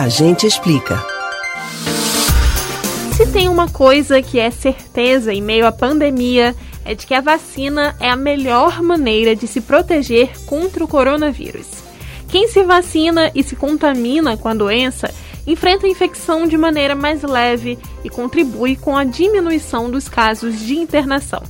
A gente explica. Se tem uma coisa que é certeza em meio à pandemia, é de que a vacina é a melhor maneira de se proteger contra o coronavírus. Quem se vacina e se contamina com a doença enfrenta a infecção de maneira mais leve e contribui com a diminuição dos casos de internação.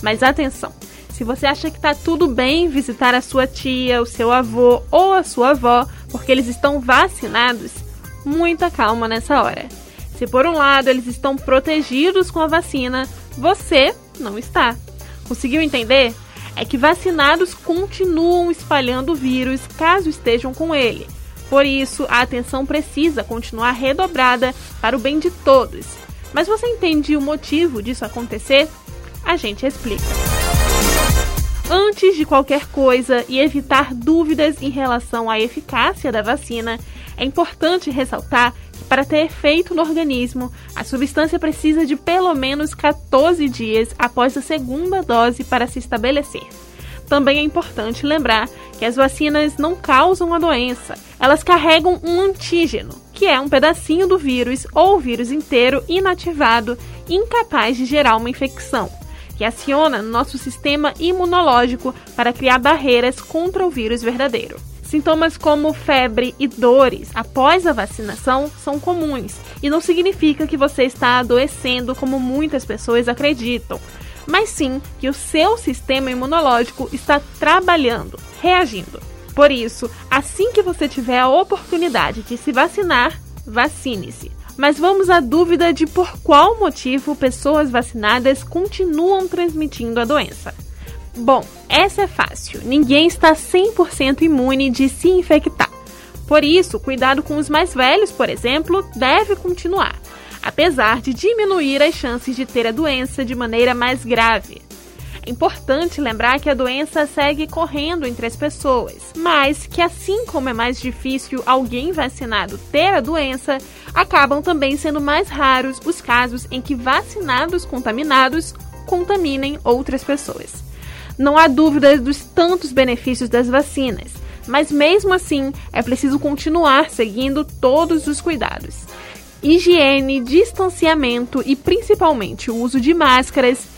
Mas atenção! Se você acha que está tudo bem visitar a sua tia, o seu avô ou a sua avó porque eles estão vacinados, muita calma nessa hora. Se por um lado eles estão protegidos com a vacina, você não está. Conseguiu entender? É que vacinados continuam espalhando o vírus caso estejam com ele. Por isso, a atenção precisa continuar redobrada para o bem de todos. Mas você entende o motivo disso acontecer? A gente explica. Antes de qualquer coisa e evitar dúvidas em relação à eficácia da vacina, é importante ressaltar que, para ter efeito no organismo, a substância precisa de pelo menos 14 dias após a segunda dose para se estabelecer. Também é importante lembrar que as vacinas não causam a doença, elas carregam um antígeno, que é um pedacinho do vírus ou vírus inteiro inativado, incapaz de gerar uma infecção, que aciona nosso sistema imunológico para criar barreiras contra o vírus verdadeiro. Sintomas como febre e dores após a vacinação são comuns e não significa que você está adoecendo como muitas pessoas acreditam, mas sim que o seu sistema imunológico está trabalhando, reagindo. Por isso, assim que você tiver a oportunidade de se vacinar, vacine-se. Mas vamos à dúvida de por qual motivo pessoas vacinadas continuam transmitindo a doença. Bom, essa é fácil. Ninguém está 100% imune de se infectar. Por isso, cuidado com os mais velhos, por exemplo, deve continuar, apesar de diminuir as chances de ter a doença de maneira mais grave. Importante lembrar que a doença segue correndo entre as pessoas, mas que assim como é mais difícil alguém vacinado ter a doença, acabam também sendo mais raros os casos em que vacinados contaminados contaminem outras pessoas. Não há dúvida dos tantos benefícios das vacinas, mas mesmo assim é preciso continuar seguindo todos os cuidados. Higiene, distanciamento e principalmente o uso de máscaras